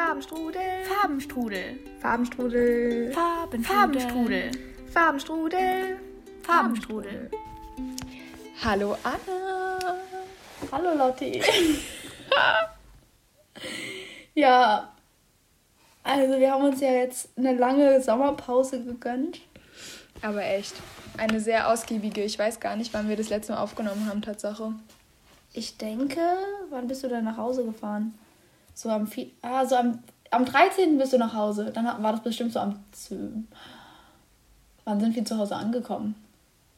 Farbenstrudel. Farbenstrudel. Farbenstrudel. Farbenstrudel. Farbenstrudel. Farbenstrudel. Farbenstrudel. Hallo Anna. Hallo Lotti. ja, also wir haben uns ja jetzt eine lange Sommerpause gegönnt. Aber echt, eine sehr ausgiebige. Ich weiß gar nicht, wann wir das letzte Mal aufgenommen haben, Tatsache. Ich denke, wann bist du denn nach Hause gefahren? So am, ah, so am, am 13. bist du nach Hause. Dann war das bestimmt so am 12. Wann sind wir zu Hause angekommen?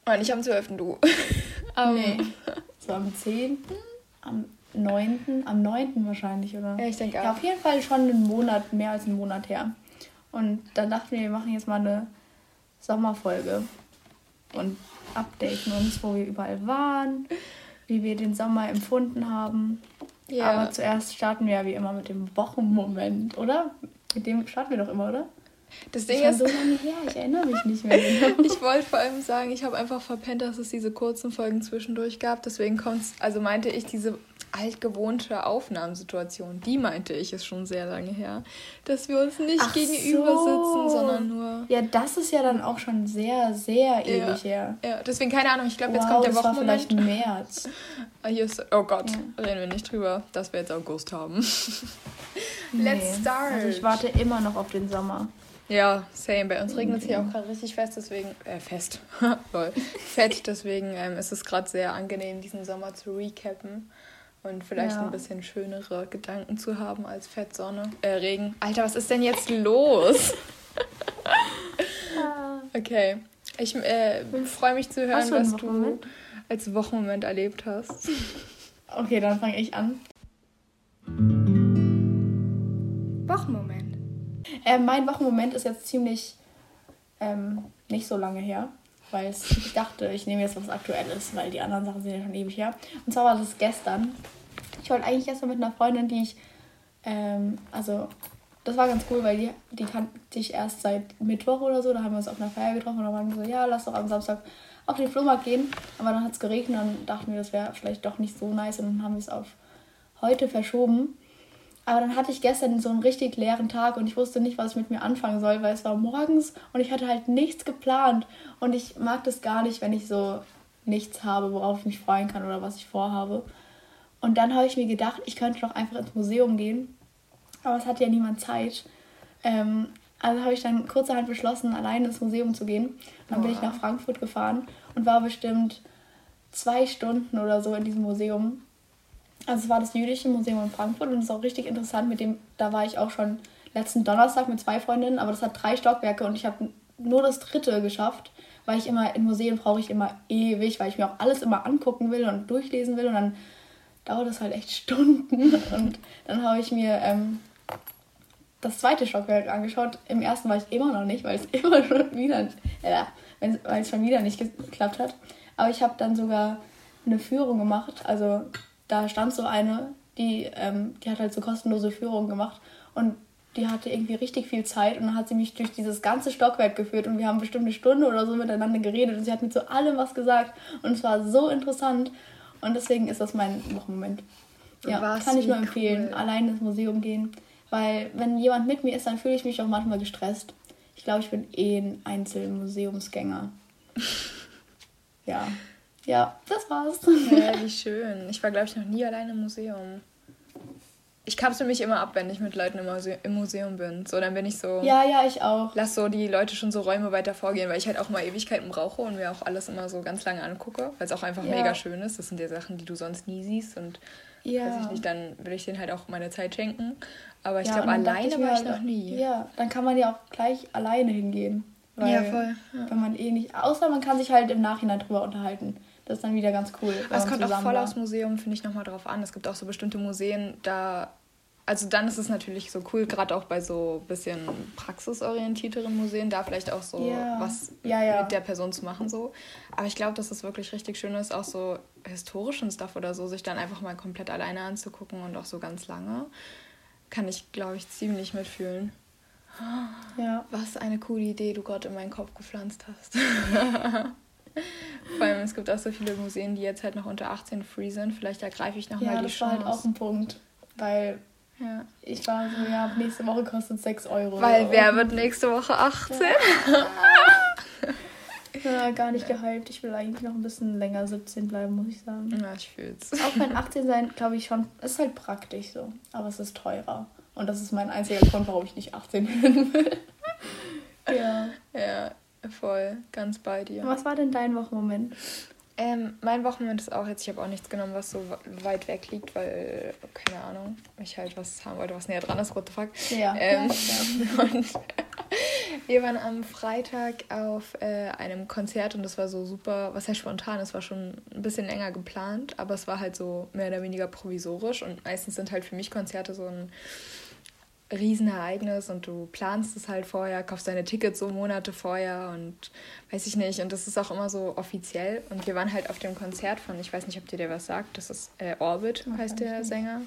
Und nicht am 12. du. Am- Nee. So am 10., am 9., am 9. wahrscheinlich, oder? Ja, ich denke Ja, auch. auf jeden Fall schon einen Monat, mehr als einen Monat her. Und dann dachten wir, wir machen jetzt mal eine Sommerfolge und updaten uns, wo wir überall waren, wie wir den Sommer empfunden haben. Ja. Aber zuerst starten wir ja wie immer mit dem Wochenmoment, oder? Mit dem starten wir doch immer, oder? Das Ding ist so lange her, ich erinnere mich nicht mehr genau. ich wollte vor allem sagen, ich habe einfach verpennt, dass es diese kurzen Folgen zwischendurch gab. Deswegen kommt's, also meinte ich diese altgewohnte Aufnahmesituation, die meinte ich, ist schon sehr lange her. Dass wir uns nicht Ach gegenüber so. sitzen, sondern nur. Ja, das ist ja dann auch schon sehr, sehr ewig her. Ja, deswegen keine Ahnung, ich glaube, jetzt wow, kommt der das war vielleicht. März. Ah, ist, oh Gott, Ja. reden wir nicht drüber, dass wir jetzt August haben. Nee. Let's start. Also ich warte immer noch auf den Sommer. Ja, same. Bei uns regnet es hier auch gerade richtig fest, deswegen, äh, fest, lol, fett, deswegen ähm, ist es gerade sehr angenehm, diesen Sommer zu recappen und vielleicht Ja. ein bisschen schönere Gedanken zu haben als Fettsonne, äh, Regen. Alter, was ist denn jetzt los? Okay, ich äh, freue mich zu hören, was du als Wochenmoment erlebt hast. Okay, dann fange ich an. Wochenmoment. Äh, mein Wochenmoment ist jetzt ziemlich ähm, nicht so lange her, weil ich dachte, ich nehme jetzt was Aktuelles, weil die anderen Sachen sind ja schon ewig her. Und zwar war das gestern. Ich wollte eigentlich gestern mit einer Freundin, die ich, ähm, also das war ganz cool, weil die, die kannte ich erst seit Mittwoch oder so. Da haben wir uns auf einer Feier getroffen und dann waren wir so, ja, lass doch am Samstag auf den Flohmarkt gehen. Aber dann hat es geregnet und dann dachten wir, das wäre vielleicht doch nicht so nice und dann haben wir es auf heute verschoben. Aber dann hatte ich gestern so einen richtig leeren Tag und ich wusste nicht, was ich mit mir anfangen soll, weil es war morgens und ich hatte halt nichts geplant. Und ich mag das gar nicht, wenn ich so nichts habe, worauf ich mich freuen kann oder was ich vorhabe. Und dann habe ich mir gedacht, ich könnte doch einfach ins Museum gehen. Aber es hatte ja niemand Zeit. Ähm, also habe ich dann kurzerhand beschlossen, alleine ins Museum zu gehen. Dann bin ich nach Frankfurt gefahren und war bestimmt zwei Stunden oder so in diesem Museum. Also es war das Jüdische Museum in Frankfurt und es ist auch richtig interessant. Mit dem, da war ich auch schon letzten Donnerstag mit zwei Freundinnen, aber das hat drei Stockwerke und ich habe nur das dritte geschafft, weil ich immer in Museen brauche ich immer ewig, weil ich mir auch alles immer angucken will und durchlesen will und dann dauert das halt echt Stunden. Und dann habe ich mir ähm, das zweite Stockwerk angeschaut. Im ersten war ich immer noch nicht, weil es immer schon wieder, äh, weil es schon wieder nicht geklappt hat. Aber ich habe dann sogar eine Führung gemacht. Also da stand so eine, die, ähm, die hat halt so kostenlose Führungen gemacht und die hatte irgendwie richtig viel Zeit und dann hat sie mich durch dieses ganze Stockwerk geführt und wir haben bestimmt eine Stunde oder so miteinander geredet und sie hat mir zu allem was gesagt und es war so interessant und deswegen ist das mein Wochenmoment. Ja, Was, kann ich nur empfehlen, cool. allein ins Museum gehen, weil wenn jemand mit mir ist, dann fühle ich mich auch manchmal gestresst. Ich glaube, ich bin eh ein Einzelmuseumsgänger. ja. Ja, das war's. Ja, wie schön. Ich war, glaube ich, noch nie alleine im Museum. Ich kapsel mich immer ab, wenn ich mit Leuten im, Muse im Museum bin. So, dann bin ich so. ja, ja, ich auch. Lass so die Leute schon so Räume weiter vorgehen, weil ich halt auch mal Ewigkeiten brauche und mir auch alles immer so ganz lange angucke, weil es auch einfach Ja. mega schön ist. Das sind ja Sachen, die du sonst nie siehst und Ja. weiß ich nicht, dann will ich denen halt auch meine Zeit schenken. Aber ich Ja, glaube, alleine mir war ich noch nie. Ja, dann kann man ja auch gleich alleine hingehen. Weil Ja, voll, ja. Wenn man eh nicht. Außer man kann sich halt im Nachhinein drüber unterhalten. Das ist dann wieder ganz cool. Aber es kommt auch voll war. aufs Museum, finde ich, nochmal drauf an. Es gibt auch so bestimmte Museen, da. Also dann ist es natürlich so cool, gerade auch bei so bisschen praxisorientierteren Museen, da vielleicht auch so Ja. was Ja, ja. mit der Person zu machen. so. Aber ich glaube, dass es wirklich richtig schön ist, auch so historischen Stuff oder so, sich dann einfach mal komplett alleine anzugucken und auch so ganz lange. Kann ich, glaube ich, ziemlich mitfühlen. Ja. Was eine coole Idee du gerade in meinen Kopf gepflanzt hast. Vor allem, es gibt auch so viele Museen, die jetzt halt noch unter 18 free sind. Vielleicht ergreife ich nochmal Ja, die das war Chance. halt auch ein Punkt. Weil Ja. Ich war so, ja, nächste Woche kostet es 6 Euro. Weil wer wird nächste Woche 18? Ja. gar nicht gehypt. Ich will eigentlich noch ein bisschen länger 17 bleiben, muss ich sagen. Ja, ich fühl's. Auch wenn 18 sein, glaube ich schon, ist halt praktisch so. Aber es ist teurer. Und das ist mein einziger Grund, warum ich nicht 18 werden will. ja. Ja, voll. Ganz bei dir. Was war denn dein Wochenmoment? Ähm, mein Wochenmoment ist auch jetzt, ich habe auch nichts genommen, was so weit weg liegt, weil, keine Ahnung, ich halt was haben wollte, was näher dran ist, what the fuck. Ja. Ähm, ja. Und wir waren am Freitag auf äh, einem Konzert und das war so super, was heißt spontan, es war schon ein bisschen länger geplant, aber es war halt so mehr oder weniger provisorisch und meistens sind halt für mich Konzerte so ein Riesenereignis und du planst es halt vorher, kaufst deine Tickets so Monate vorher und weiß ich nicht. Und das ist auch immer so offiziell. Und wir waren halt auf dem Konzert von, ich weiß nicht, ob dir der was sagt, das ist äh, Orbit, Ach, heißt der Sänger.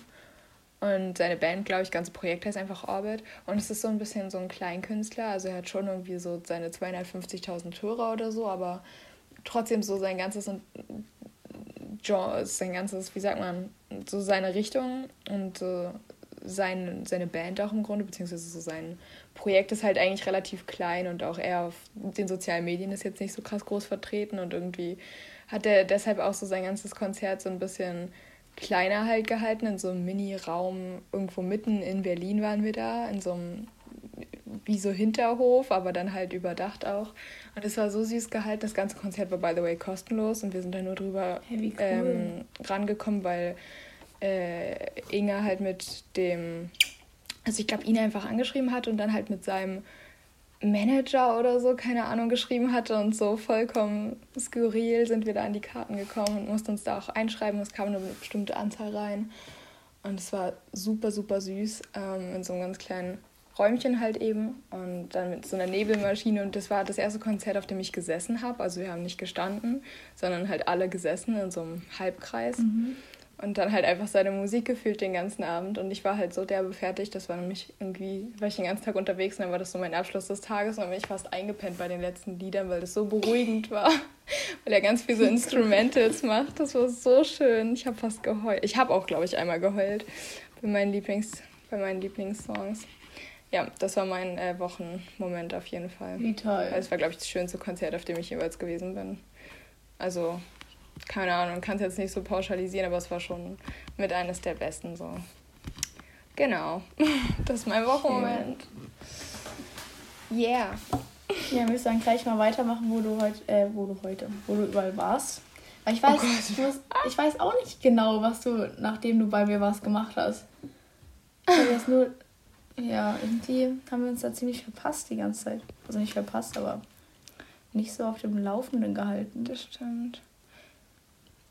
Und seine Band, glaube ich, ganze Projekt heißt einfach Orbit. Und es ist so ein bisschen so ein Kleinkünstler. Also er hat schon irgendwie so seine 250.000 Hörer oder so, aber trotzdem so sein ganzes Genre, sein ganzes, wie sagt man, so seine Richtung und äh, sein, seine Band auch im Grunde, beziehungsweise so sein Projekt ist halt eigentlich relativ klein und auch er auf den sozialen Medien ist jetzt nicht so krass groß vertreten und irgendwie hat er deshalb auch so sein ganzes Konzert so ein bisschen kleiner halt gehalten, in so einem Mini-Raum irgendwo mitten in Berlin waren wir da, in so einem wie so Hinterhof, aber dann halt überdacht auch. Und es war so süß gehalten. Das ganze Konzert war, by the way, kostenlos und wir sind da nur drüber hey, cool. ähm, rangekommen, weil äh, Inge halt mit dem, also ich glaube, ihn einfach angeschrieben hat und dann halt mit seinem Manager oder so, keine Ahnung, geschrieben hatte und so vollkommen skurril sind wir da an die Karten gekommen und mussten uns da auch einschreiben. Es kam nur eine bestimmte Anzahl rein. Und es war super, super süß ähm, in so einem ganz kleinen Räumchen halt eben und dann mit so einer Nebelmaschine und das war das erste Konzert, auf dem ich gesessen habe. Also wir haben nicht gestanden, sondern halt alle gesessen in so einem Halbkreis. Mhm und dann halt einfach seine Musik gefühlt den ganzen Abend. Und ich war halt so derbe fertig. Das war nämlich irgendwie, war ich den ganzen Tag unterwegs und dann war das so mein Abschluss des Tages und dann bin ich fast eingepennt bei den letzten Liedern, weil das so beruhigend war. weil er ganz viel so Instrumentals macht. Das war so schön. Ich habe fast geheult. Ich habe auch, glaube ich, einmal geheult bei meinen, Lieblings, bei meinen Lieblingssongs. Ja, das war mein äh, Wochenmoment auf jeden Fall. Wie toll. Es war, glaube ich, das schönste Konzert, auf dem ich jeweils gewesen bin. Also keine Ahnung, kann es jetzt nicht so pauschalisieren, aber es war schon mit eines der besten so. Genau. Das ist mein Wochenmoment. Yeah. Ja, willst du dann gleich mal weitermachen, wo du heute, äh, wo du heute, wo du überall warst? Weil ich weiß, oh hast, ich weiß auch nicht genau, was du, nachdem du bei mir warst, gemacht hast. das nur, ja, irgendwie haben wir uns da ziemlich verpasst die ganze Zeit. Also nicht verpasst, aber nicht so auf dem Laufenden gehalten. Das stimmt.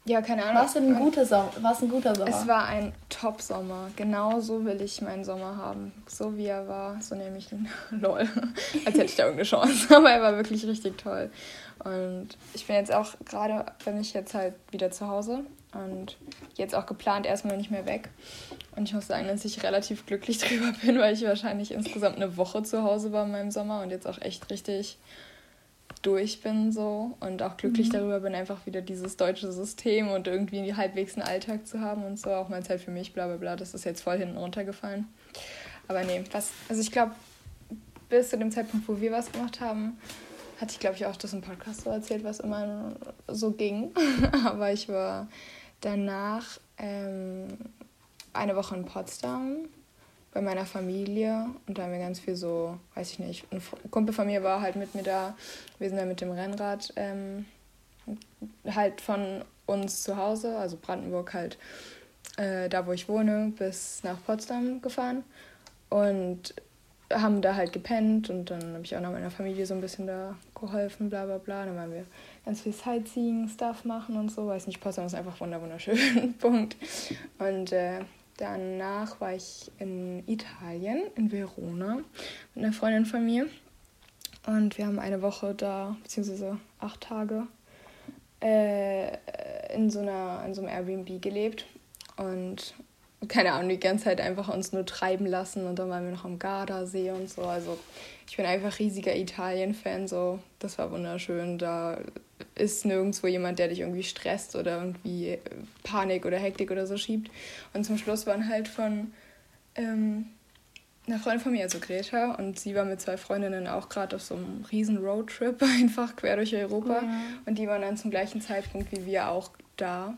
Ja, keine Ahnung. War es ein guter Sommer? War ein guter Sommer? Es war ein Top-Sommer. Genau so will ich meinen Sommer haben. So wie er war, so nehme ich ihn. Lol. Als hätte ich da irgendeine Chance. Aber er war wirklich richtig toll. Und ich bin jetzt auch gerade, bin ich jetzt halt wieder zu Hause und jetzt auch geplant erstmal nicht mehr weg. Und ich muss sagen, dass ich relativ glücklich drüber bin, weil ich wahrscheinlich insgesamt eine Woche zu Hause war in meinem Sommer und jetzt auch echt richtig durch bin so und auch glücklich mhm. darüber bin, einfach wieder dieses deutsche System und irgendwie halbwegs einen Alltag zu haben und so, auch mal Zeit für mich, bla bla bla, das ist jetzt voll hinten runtergefallen. Aber nee, was, also ich glaube, bis zu dem Zeitpunkt, wo wir was gemacht haben, hatte ich, glaube ich, auch das im Podcast so erzählt, was immer so ging. Aber ich war danach ähm, eine Woche in Potsdam bei meiner Familie und da haben wir ganz viel so, weiß ich nicht, ein Kumpel von mir war halt mit mir da. Wir sind dann mit dem Rennrad ähm, halt von uns zu Hause, also Brandenburg halt, äh, da wo ich wohne, bis nach Potsdam gefahren und haben da halt gepennt und dann habe ich auch noch meiner Familie so ein bisschen da geholfen, bla bla bla. Dann waren wir ganz viel Sightseeing-Stuff machen und so. Weiß nicht, Potsdam ist einfach wunderschön. Punkt. Und äh, Danach war ich in Italien, in Verona, mit einer Freundin von mir. Und wir haben eine Woche da, beziehungsweise acht Tage, äh, in, so einer, in so einem Airbnb gelebt. Und keine Ahnung, die ganze Zeit einfach uns nur treiben lassen. Und dann waren wir noch am Gardasee und so. Also ich bin einfach riesiger Italien-Fan. So. Das war wunderschön. Da ist nirgendwo jemand, der dich irgendwie stresst oder irgendwie Panik oder Hektik oder so schiebt. Und zum Schluss waren halt von ähm, eine Freundin von mir, also Greta, und sie war mit zwei Freundinnen auch gerade auf so einem riesen Roadtrip, einfach quer durch Europa. Ja. Und die waren dann zum gleichen Zeitpunkt wie wir auch da.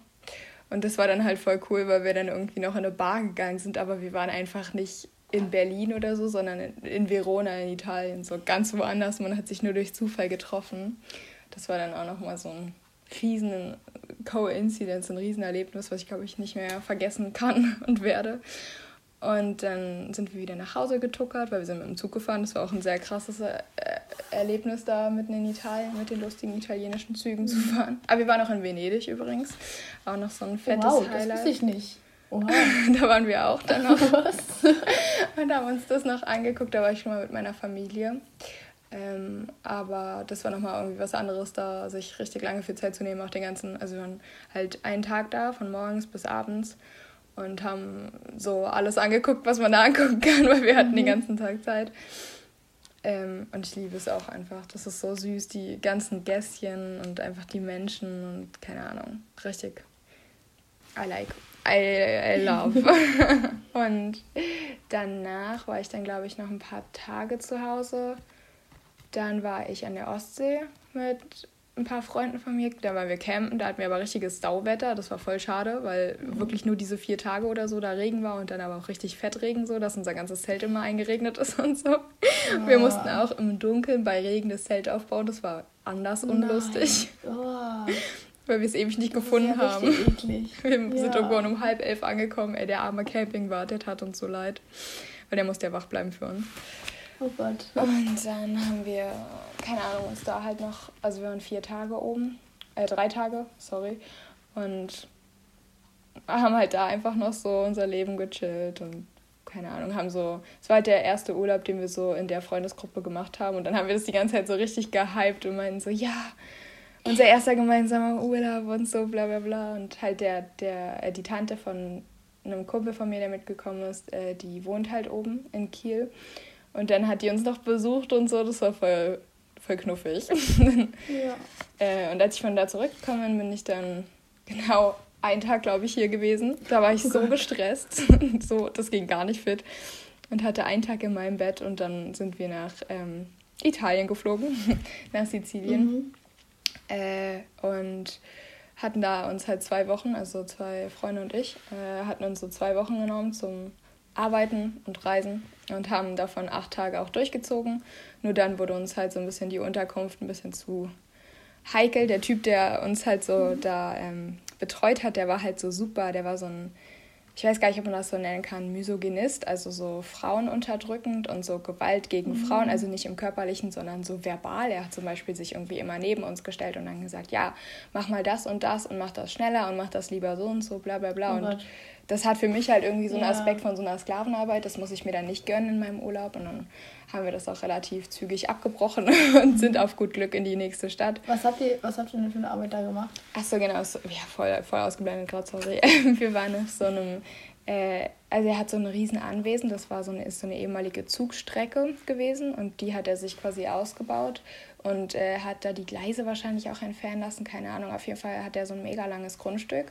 Und das war dann halt voll cool, weil wir dann irgendwie noch in eine Bar gegangen sind, aber wir waren einfach nicht in Berlin oder so, sondern in Verona in Italien, so ganz woanders. Man hat sich nur durch Zufall getroffen. Das war dann auch nochmal so ein riesen Coincidence, ein Riesenerlebnis, was ich glaube ich nicht mehr vergessen kann und werde. Und dann sind wir wieder nach Hause getuckert, weil wir sind mit dem Zug gefahren. Das war auch ein sehr krasses äh, Erlebnis da mitten in Italien mit den lustigen italienischen Zügen zu fahren. Aber wir waren auch in Venedig übrigens. Auch noch so ein fettes wow, Highlight. Das wusste ich nicht. Oha. da waren wir auch dann noch. Was? Und haben uns das noch angeguckt. Da war ich schon mal mit meiner Familie. Ähm, aber das war nochmal irgendwie was anderes, da sich richtig lange für Zeit zu nehmen, auch den ganzen, also wir waren halt einen Tag da, von morgens bis abends und haben so alles angeguckt, was man da angucken kann, weil wir hatten mhm. den ganzen Tag Zeit. Ähm, und ich liebe es auch einfach. Das ist so süß, die ganzen Gässchen und einfach die Menschen und keine Ahnung. Richtig. I like. I, I love. und danach war ich dann, glaube ich, noch ein paar Tage zu Hause. Dann war ich an der Ostsee mit ein paar Freunden von mir, da waren wir campen, da hatten wir aber richtiges Sauwetter, das war voll schade, weil mhm. wirklich nur diese vier Tage oder so da Regen war und dann aber auch richtig Fettregen so, dass unser ganzes Zelt immer eingeregnet ist und so. Oh. Wir mussten auch im Dunkeln bei Regen das Zelt aufbauen, das war anders unlustig. Oh. Weil wir es ewig nicht das gefunden ja haben. Eklig. Wir ja. sind irgendwann um halb elf angekommen. Ey, der arme Campingwart, der tat uns so leid. Weil der musste ja wach bleiben für uns. Oh Gott. Und dann haben wir, keine Ahnung, uns da halt noch, also wir waren vier Tage oben, äh, drei Tage, sorry. Und haben halt da einfach noch so unser Leben gechillt und keine Ahnung, haben so, es war halt der erste Urlaub, den wir so in der Freundesgruppe gemacht haben und dann haben wir das die ganze Zeit so richtig gehypt und meinten so, ja, unser erster gemeinsamer Urlaub und so, bla bla bla. Und halt der, der, äh, die Tante von einem Kumpel von mir, der mitgekommen ist, äh, die wohnt halt oben in Kiel. Und dann hat die uns noch besucht und so, das war voll, voll knuffig. ja. äh, und als ich von da zurückgekommen bin, bin ich dann genau einen Tag, glaube ich, hier gewesen. Da war ich oh so Gott. gestresst. so, das ging gar nicht fit. Und hatte einen Tag in meinem Bett und dann sind wir nach ähm, Italien geflogen, nach Sizilien. Mhm. Äh, und hatten da uns halt zwei Wochen, also zwei Freunde und ich, äh, hatten uns so zwei Wochen genommen zum Arbeiten und Reisen und haben davon acht Tage auch durchgezogen. Nur dann wurde uns halt so ein bisschen die Unterkunft ein bisschen zu heikel. Der Typ, der uns halt so mhm. da ähm, betreut hat, der war halt so super. Der war so ein, ich weiß gar nicht, ob man das so nennen kann, Misogynist, also so frauenunterdrückend und so Gewalt gegen mhm. Frauen, also nicht im körperlichen, sondern so verbal. Er hat zum Beispiel sich irgendwie immer neben uns gestellt und dann gesagt, ja, mach mal das und das und mach das schneller und mach das lieber so und so, bla bla bla. Oh und das hat für mich halt irgendwie so einen ja. Aspekt von so einer Sklavenarbeit. Das muss ich mir dann nicht gönnen in meinem Urlaub. Und dann haben wir das auch relativ zügig abgebrochen und sind auf gut Glück in die nächste Stadt. Was habt ihr, was habt ihr denn für eine Arbeit da gemacht? Achso, genau. So, ja, voll, voll ausgeblendet gerade, sorry. wir waren auf so einem äh, also er hat so ein riesen Anwesen, das war so eine, ist so eine ehemalige Zugstrecke gewesen und die hat er sich quasi ausgebaut und äh, hat da die Gleise wahrscheinlich auch entfernen lassen, keine Ahnung. Auf jeden Fall hat er so ein mega langes Grundstück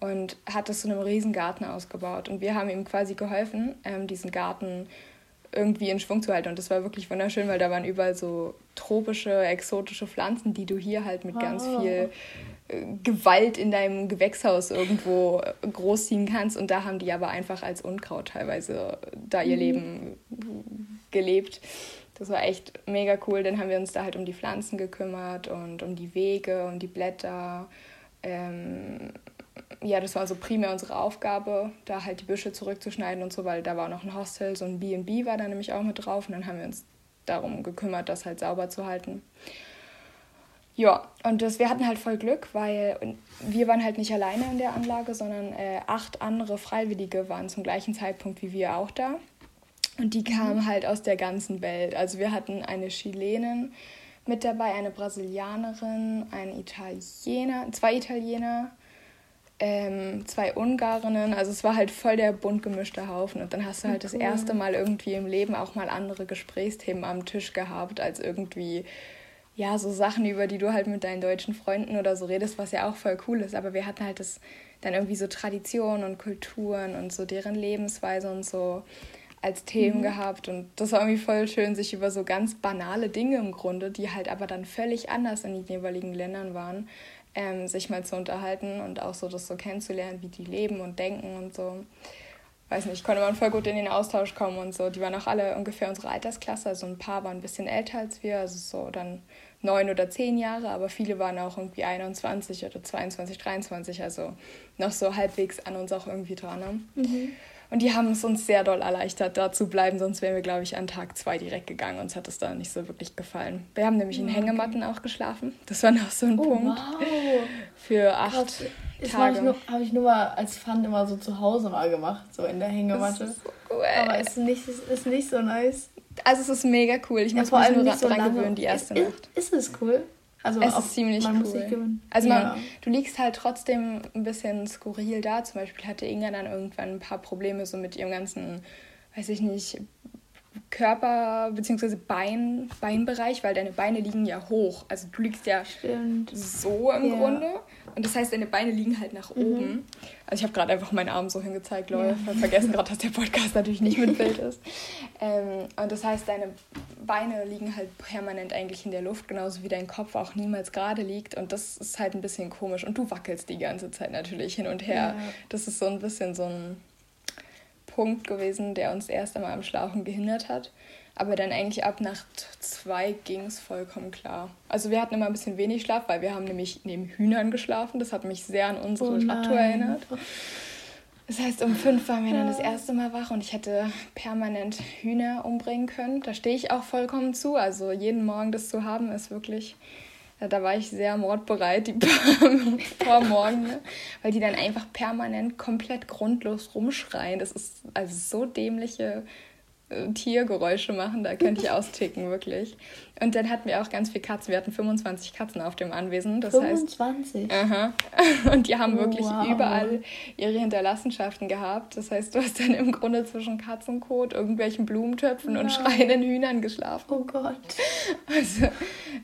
und hat es zu einem riesen Garten ausgebaut. Und wir haben ihm quasi geholfen, ähm, diesen Garten irgendwie in Schwung zu halten. Und das war wirklich wunderschön, weil da waren überall so tropische, exotische Pflanzen, die du hier halt mit oh. ganz viel äh, Gewalt in deinem Gewächshaus irgendwo großziehen kannst. Und da haben die aber einfach als Unkraut teilweise da ihr mhm. Leben gelebt. Das war echt mega cool. Dann haben wir uns da halt um die Pflanzen gekümmert und um die Wege und die Blätter. Ähm, ja, das war so primär unsere Aufgabe, da halt die Büsche zurückzuschneiden und so, weil da war noch ein Hostel, so ein B&B war da nämlich auch mit drauf und dann haben wir uns darum gekümmert, das halt sauber zu halten. Ja, und das, wir hatten halt voll Glück, weil wir waren halt nicht alleine in der Anlage, sondern äh, acht andere Freiwillige waren zum gleichen Zeitpunkt wie wir auch da. Und die kamen mhm. halt aus der ganzen Welt. Also wir hatten eine Chilenin mit dabei, eine Brasilianerin, ein Italiener, zwei Italiener, ähm, zwei Ungarinnen. Also es war halt voll der bunt gemischte Haufen. Und dann hast du halt cool. das erste Mal irgendwie im Leben auch mal andere Gesprächsthemen am Tisch gehabt, als irgendwie, ja, so Sachen, über die du halt mit deinen deutschen Freunden oder so redest, was ja auch voll cool ist. Aber wir hatten halt das dann irgendwie so Traditionen und Kulturen und so deren Lebensweise und so als Themen mhm. gehabt. Und das war irgendwie voll schön, sich über so ganz banale Dinge im Grunde, die halt aber dann völlig anders in den jeweiligen Ländern waren, ähm, sich mal zu unterhalten und auch so das so kennenzulernen, wie die leben und denken und so. Weiß nicht, konnte man voll gut in den Austausch kommen und so. Die waren auch alle ungefähr unsere Altersklasse. Also ein paar waren ein bisschen älter als wir, also so dann neun oder zehn Jahre, aber viele waren auch irgendwie 21 oder 22, 23, also noch so halbwegs an uns auch irgendwie dran. Ne? Mhm. Und die haben es uns sehr doll erleichtert, da zu bleiben, sonst wären wir, glaube ich, an Tag zwei direkt gegangen. Uns hat es da nicht so wirklich gefallen. Wir haben nämlich in Hängematten auch geschlafen. Das war noch so ein oh, Punkt. Wow. Für acht Krass. Das Tage. habe ich nur mal als Fun immer so zu Hause mal gemacht, so in der Hängematte. Das ist so cool. Aber es ist nicht, ist nicht so nice. Also es ist mega cool. Ich ja, muss mich nur daran so gewöhnen, die erste ist, Nacht. Ist, ist es cool? Also es ist ziemlich man cool. Also man, ja. du liegst halt trotzdem ein bisschen skurril da. Zum Beispiel hatte Inga dann irgendwann ein paar Probleme so mit ihrem ganzen, weiß ich nicht, Körper- bzw. Bein, Beinbereich, weil deine Beine liegen ja hoch. Also du liegst ja Stimmt. so im ja. Grunde. Und das heißt, deine Beine liegen halt nach mhm. oben. Also ich habe gerade einfach meinen Arm so hingezeigt, Leute. Ja. Vergessen gerade, dass der Podcast natürlich nicht mit Bild ist. Ähm, und das heißt, deine Beine liegen halt permanent eigentlich in der Luft, genauso wie dein Kopf auch niemals gerade liegt. Und das ist halt ein bisschen komisch. Und du wackelst die ganze Zeit natürlich hin und her. Ja. Das ist so ein bisschen so ein Punkt gewesen, der uns erst einmal am Schlafen gehindert hat. Aber dann eigentlich ab Nacht zwei ging es vollkommen klar. Also wir hatten immer ein bisschen wenig Schlaf, weil wir haben nämlich neben Hühnern geschlafen. Das hat mich sehr an unsere oh Stadttour erinnert. Das heißt, um fünf waren wir dann das erste Mal wach und ich hätte permanent Hühner umbringen können. Da stehe ich auch vollkommen zu. Also jeden Morgen das zu haben, ist wirklich ja, da war ich sehr mordbereit, die paar Morgen, ne? weil die dann einfach permanent komplett grundlos rumschreien. Das ist also so dämliche äh, Tiergeräusche machen, da könnte ich austicken, wirklich. Und dann hatten wir auch ganz viele Katzen. Wir hatten 25 Katzen auf dem Anwesen. Das 25? Heißt, aha. Und die haben wirklich wow. überall ihre Hinterlassenschaften gehabt. Das heißt, du hast dann im Grunde zwischen Katzenkot, irgendwelchen Blumentöpfen Nein. und schreienden Hühnern geschlafen. Oh Gott. Also,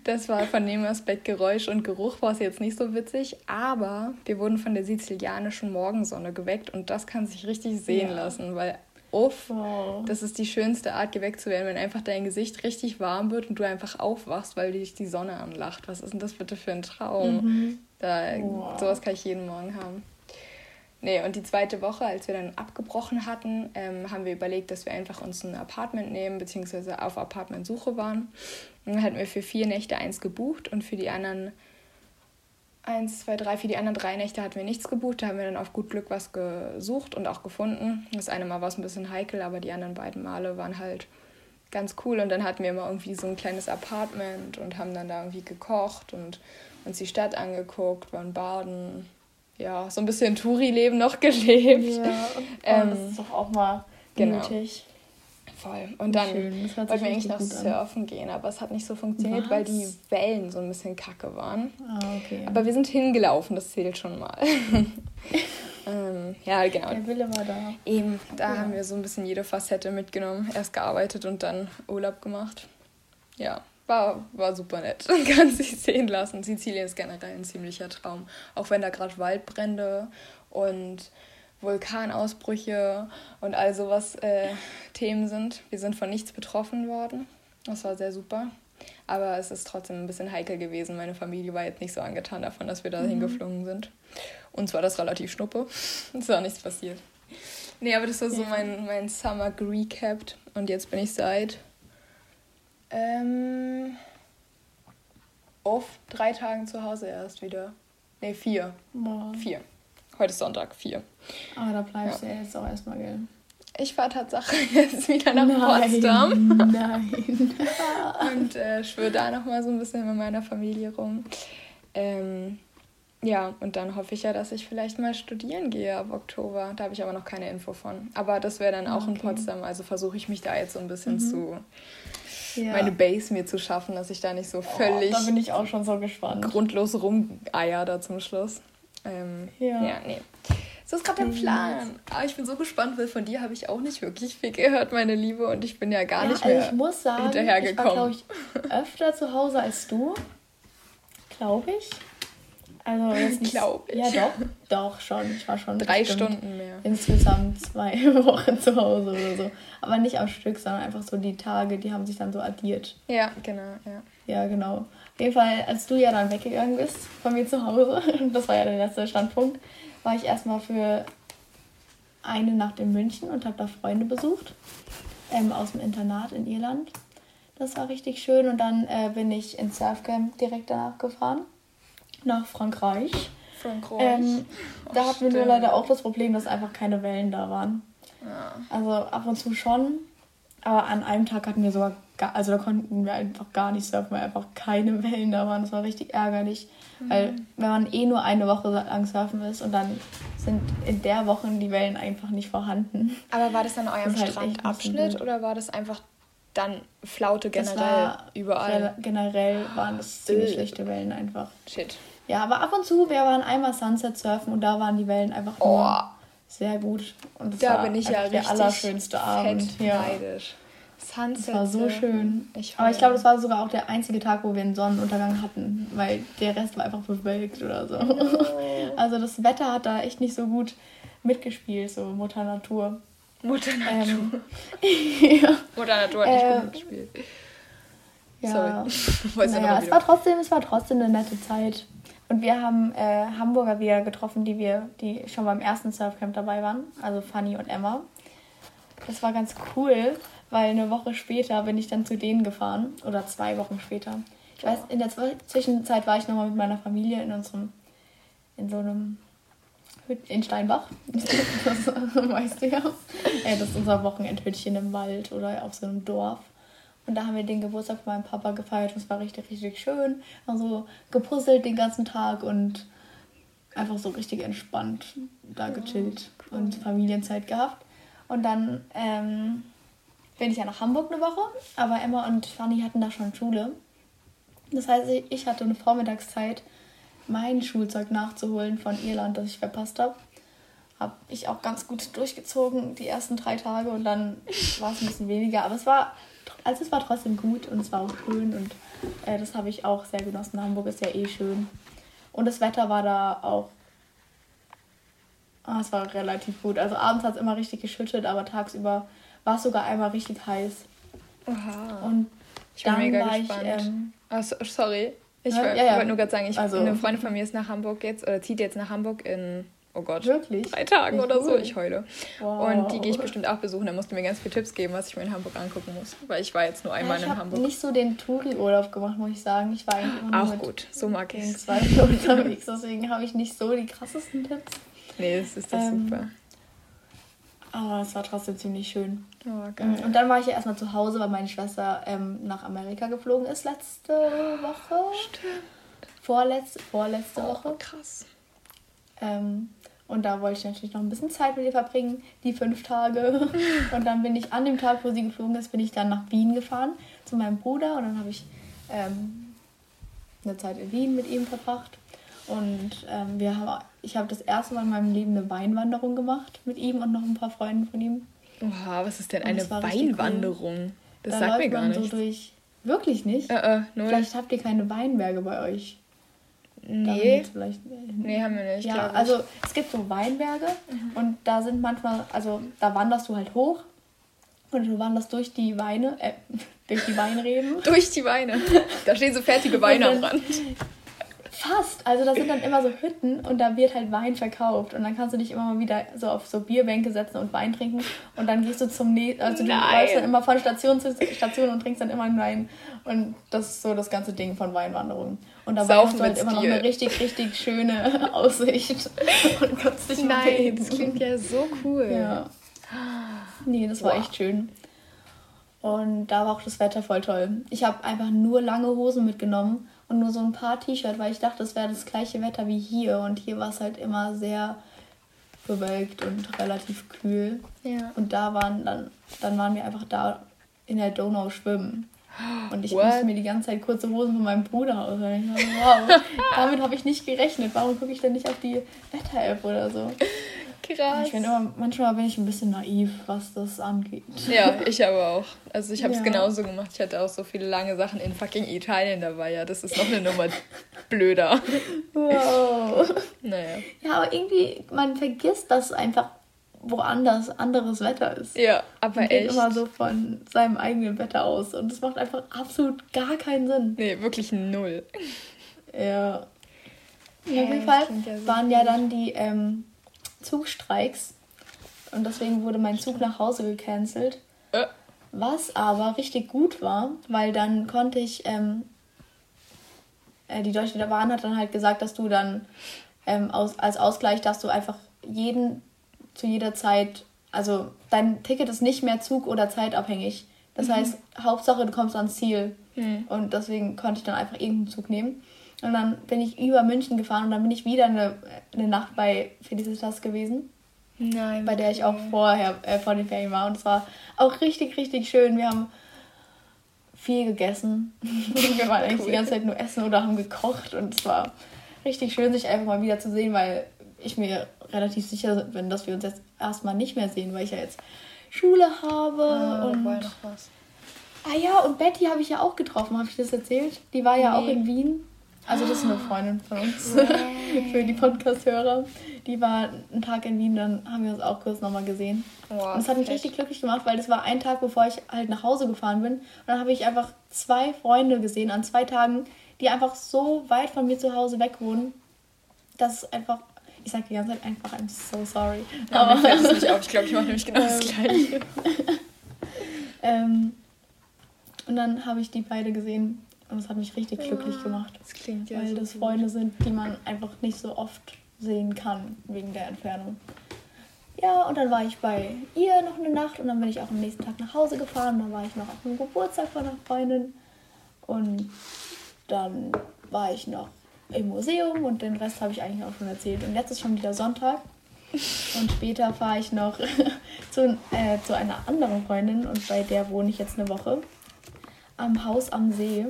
das war von dem Aspekt Geräusch und Geruch war es jetzt nicht so witzig. Aber wir wurden von der sizilianischen Morgensonne geweckt und das kann sich richtig sehen ja. lassen, weil uff, wow. das ist die schönste Art, geweckt zu werden, wenn einfach dein Gesicht richtig warm wird und du einfach aufwachst, weil dich die Sonne anlacht. Was ist denn das bitte für ein Traum? Mhm. Da, wow. Sowas kann ich jeden Morgen haben. Nee, und die zweite Woche, als wir dann abgebrochen hatten, ähm, haben wir überlegt, dass wir einfach uns ein Apartment nehmen, beziehungsweise auf Apartmentsuche waren. Und dann hatten wir für vier Nächte eins gebucht und für die anderen eins, zwei, drei, für die anderen drei Nächte hatten wir nichts gebucht. Da haben wir dann auf gut Glück was gesucht und auch gefunden. Das eine Mal war es ein bisschen heikel, aber die anderen beiden Male waren halt ganz cool. Und dann hatten wir immer irgendwie so ein kleines Apartment und haben dann da irgendwie gekocht und uns die Stadt angeguckt, waren baden. Ja, so ein bisschen Touri-Leben noch gelebt. Ja, ähm, das ist doch auch mal genau. nötig. Voll. Und dann wollten wir eigentlich noch surfen gehen, aber es hat nicht so funktioniert, Was? weil die Wellen so ein bisschen kacke waren. Ah, okay. Aber wir sind hingelaufen, das zählt schon mal. ähm, ja, genau. Der Wille war da. Eben, da ja. haben wir so ein bisschen jede Facette mitgenommen. Erst gearbeitet und dann Urlaub gemacht. Ja, war, war super nett. Kann sich sehen lassen. Sizilien ist generell ein ziemlicher Traum. Auch wenn da gerade Waldbrände und Vulkanausbrüche und all sowas äh, Themen sind. Wir sind von nichts betroffen worden. Das war sehr super. Aber es ist trotzdem ein bisschen heikel gewesen. Meine Familie war jetzt nicht so angetan davon, dass wir da mhm. hingeflogen sind. Uns war das relativ schnuppe. es war nichts passiert. Nee, aber das war so ja. mein, mein Summer Recap. Und jetzt bin ich seit ähm, auf drei Tagen zu Hause erst wieder. Nee, vier. Wow. Vier. Heute ist Sonntag, vier. Aber ah, da bleibst ja. du ja jetzt auch erstmal, gell? Ich fahre tatsächlich jetzt wieder nach nein, Potsdam. Nein. und äh, schwöre da nochmal so ein bisschen mit meiner Familie rum. Ähm, ja, und dann hoffe ich ja, dass ich vielleicht mal studieren gehe ab Oktober. Da habe ich aber noch keine Info von. Aber das wäre dann auch okay. in Potsdam. Also versuche ich mich da jetzt so ein bisschen mhm. zu. Ja. meine Base mir zu schaffen, dass ich da nicht so völlig. Oh, da bin ich auch schon so gespannt. Grundlos rumeier da zum Schluss. Ähm, ja. ja, nee. So ist gerade der Plan. Aber ich bin so gespannt, weil von dir habe ich auch nicht wirklich viel gehört, meine Liebe. Und ich bin ja gar ja, nicht also mehr ich muss sagen, hinterhergekommen. Ich war, glaube ich, öfter zu Hause als du. Glaube ich. Also jetzt nicht. Glaube ich. Ja, doch. Doch, schon. Ich war schon. Drei Stunden mehr. Insgesamt zwei Wochen zu Hause oder so. Aber nicht am Stück, sondern einfach so die Tage, die haben sich dann so addiert. Ja, genau, ja. Ja, genau. Auf jeden Fall, als du ja dann weggegangen bist von mir zu Hause, das war ja der letzte Standpunkt, war ich erstmal für eine Nacht in München und habe da Freunde besucht. Ähm, aus dem Internat in Irland. Das war richtig schön. Und dann äh, bin ich ins Surfcamp direkt danach gefahren. Nach Frankreich. Frankreich. Ähm, oh, da hatten wir nur leider auch das Problem, dass einfach keine Wellen da waren. Ja. Also ab und zu schon. Aber an einem Tag hatten wir sogar, gar, also da konnten wir einfach gar nicht surfen, weil einfach keine Wellen da waren. Das war richtig ärgerlich. Mhm. Weil wenn man eh nur eine Woche lang surfen ist und dann sind in der Woche die Wellen einfach nicht vorhanden. Aber war das dann eurem das halt Strandabschnitt oder war das einfach dann Flaute generell überall. Generell waren das ziemlich schlechte Wellen einfach. Shit. Ja, aber ab und zu, wir waren einmal Sunset surfen und da waren die Wellen einfach oh. nur sehr gut. Und das da war bin ich ja der allerschönste Abend. Ja. Sunset. Das war so schön. Ich aber ich glaube, das war sogar auch der einzige Tag, wo wir einen Sonnenuntergang hatten, weil der Rest war einfach bewölkt oder so. Oh. Also das Wetter hat da echt nicht so gut mitgespielt, so Mutter Natur. Mutter ähm, Natur. Ähm, ja. Mutter Natur hat nicht äh, gut gespielt. Ja, Sorry. naja, es war trotzdem, es war trotzdem eine nette Zeit. Und wir haben äh, Hamburger wieder getroffen, die wir, die schon beim ersten Surfcamp dabei waren, also Fanny und Emma. Das war ganz cool, weil eine Woche später bin ich dann zu denen gefahren oder zwei Wochen später. Ich weiß, in der Zwischenzeit war ich nochmal mit meiner Familie in unserem, in so einem in Steinbach. Das weißt du ja. Das ist unser Wochenendhütchen im Wald oder auf so einem Dorf. Und da haben wir den Geburtstag von meinem Papa gefeiert und es war richtig, richtig schön. Also gepuzzelt den ganzen Tag und einfach so richtig entspannt da gechillt cool. und Familienzeit gehabt. Und dann ähm, bin ich ja nach Hamburg eine Woche, aber Emma und Fanny hatten da schon Schule. Das heißt, ich hatte eine Vormittagszeit mein Schulzeug nachzuholen von Irland, das ich verpasst habe. Habe ich auch ganz gut durchgezogen die ersten drei Tage und dann war es ein bisschen weniger. Aber es war, also es war trotzdem gut und es war auch schön und äh, das habe ich auch sehr genossen. Hamburg ist ja eh schön. Und das Wetter war da auch. Ah, es war relativ gut. Also abends hat es immer richtig geschüttet, aber tagsüber war es sogar einmal richtig heiß. Oha. Und ich bin mega gespannt. ich. Ähm, oh, sorry. Ich ja, ja, ja. wollte nur gerade sagen, ich, also, eine Freundin von mir ist nach Hamburg jetzt, oder zieht jetzt nach Hamburg in, oh Gott, Wirklich? drei Tagen Wie oder cool. so. Ich heule. Wow. Und die gehe ich bestimmt auch besuchen. Da musst du mir ganz viele Tipps geben, was ich mir in Hamburg angucken muss. Weil ich war jetzt nur einmal ja, in Hamburg. Ich habe nicht so den Touri-Urlaub gemacht, muss ich sagen. Ich war eigentlich immer Auch gut, so mag ich zwei unterwegs. Deswegen habe ich nicht so die krassesten Tipps. Nee, das ist das ähm, super. Aber es war trotzdem ziemlich schön. Oh, geil. Und dann war ich ja erstmal zu Hause, weil meine Schwester ähm, nach Amerika geflogen ist letzte Woche. Stimmt. Vorletzte, vorletzte oh, Woche. Krass. Ähm, und da wollte ich natürlich noch ein bisschen Zeit mit ihr verbringen, die fünf Tage. Und dann bin ich an dem Tag, wo sie geflogen ist, bin ich dann nach Wien gefahren zu meinem Bruder. Und dann habe ich ähm, eine Zeit in Wien mit ihm verbracht. Und ähm, wir haben, ich habe das erste Mal in meinem Leben eine Weinwanderung gemacht mit ihm und noch ein paar Freunden von ihm. Oha, was ist denn eine Weinwanderung? Cool. Das da sagt mir gar nicht. So durch, wirklich nicht? Uh, uh, Vielleicht habt ihr keine Weinberge bei euch. Nee. Vielleicht, nee, haben wir nicht. Ja, also es gibt so Weinberge mhm. und da sind manchmal, also da wanderst du halt hoch und du wanderst durch die Weine, äh, durch die Weinreben. durch die Weine. Da stehen so fertige Weine am Rand. Fast. Also da sind dann immer so Hütten und da wird halt Wein verkauft. Und dann kannst du dich immer mal wieder so auf so Bierbänke setzen und Wein trinken. Und dann gehst du zum nächsten, also du läufst dann immer von Station zu Station und trinkst dann immer einen Wein. Und das ist so das ganze Ding von Weinwanderungen. Und dabei Saufen hast du halt immer noch eine richtig, richtig schöne Aussicht. und kannst dich Nein, das klingt ja so cool. Ja. Nee, das war wow. echt schön. Und da war auch das Wetter voll toll. Ich habe einfach nur lange Hosen mitgenommen und nur so ein paar T-Shirts, weil ich dachte, das wäre das gleiche Wetter wie hier. Und hier war es halt immer sehr bewölkt und relativ kühl. Ja. Und da waren dann, dann waren wir einfach da in der Donau schwimmen. Und ich What? musste mir die ganze Zeit kurze Hosen von meinem Bruder auswählen. Wow, damit habe ich nicht gerechnet. Warum gucke ich denn nicht auf die Wetter-App oder so? Krass. Ich bin immer, manchmal bin ich ein bisschen naiv, was das angeht. Ja, ich aber auch. Also ich habe es ja. genauso gemacht. Ich hatte auch so viele lange Sachen in fucking Italien dabei. Ja, das ist noch eine Nummer blöder. Wow. Naja. Ja, aber irgendwie, man vergisst, dass einfach woanders anderes Wetter ist. Ja, aber man geht echt. immer so von seinem eigenen Wetter aus. Und das macht einfach absolut gar keinen Sinn. Nee, wirklich null. Ja. Auf jeden Fall waren ja dann die ähm, Zugstreiks und deswegen wurde mein Zug nach Hause gecancelt. Äh. Was aber richtig gut war, weil dann konnte ich, ähm, äh, die Deutsche Bahn hat dann halt gesagt, dass du dann ähm, aus, als Ausgleich darfst du einfach jeden zu jeder Zeit, also dein Ticket ist nicht mehr Zug- oder zeitabhängig. Das mhm. heißt, Hauptsache du kommst ans Ziel. Mhm. Und deswegen konnte ich dann einfach irgendeinen Zug nehmen. Und dann bin ich über München gefahren und dann bin ich wieder eine, eine Nacht bei Felicitas gewesen. Nein. Bei der ich auch vorher, äh, vor den Ferien war. Und es war auch richtig, richtig schön. Wir haben viel gegessen. wir waren eigentlich cool. die ganze Zeit nur essen oder haben gekocht. Und es war richtig schön, sich einfach mal wieder zu sehen, weil ich mir relativ sicher bin, dass wir uns jetzt erstmal nicht mehr sehen, weil ich ja jetzt Schule habe. Ah, und noch was. Ah ja, und Betty habe ich ja auch getroffen, habe ich das erzählt? Die war ja nee. auch in Wien. Also das ist eine Freundin von uns für die Podcast-Hörer. Die war einen Tag in Wien, dann haben wir uns auch kurz nochmal gesehen. Wow, und das hat mich echt. richtig glücklich gemacht, weil das war ein Tag, bevor ich halt nach Hause gefahren bin. Und dann habe ich einfach zwei Freunde gesehen an zwei Tagen, die einfach so weit von mir zu Hause weg wohnen. Das ist einfach, ich sage die ganze Zeit einfach, I'm so sorry. Ja, Aber mir es nicht auf. Ich glaube, ich mache nämlich genau das ähm, Gleiche. ähm, und dann habe ich die beide gesehen und das hat mich richtig ja, glücklich gemacht. Das klingt ja Weil so das Freunde sind, die man einfach nicht so oft sehen kann, wegen der Entfernung. Ja, und dann war ich bei ihr noch eine Nacht und dann bin ich auch am nächsten Tag nach Hause gefahren. Dann war ich noch auf dem Geburtstag von einer Freundin. Und dann war ich noch im Museum und den Rest habe ich eigentlich auch schon erzählt. Und jetzt ist schon wieder Sonntag. Und später fahre ich noch zu, äh, zu einer anderen Freundin und bei der wohne ich jetzt eine Woche. Am Haus am See.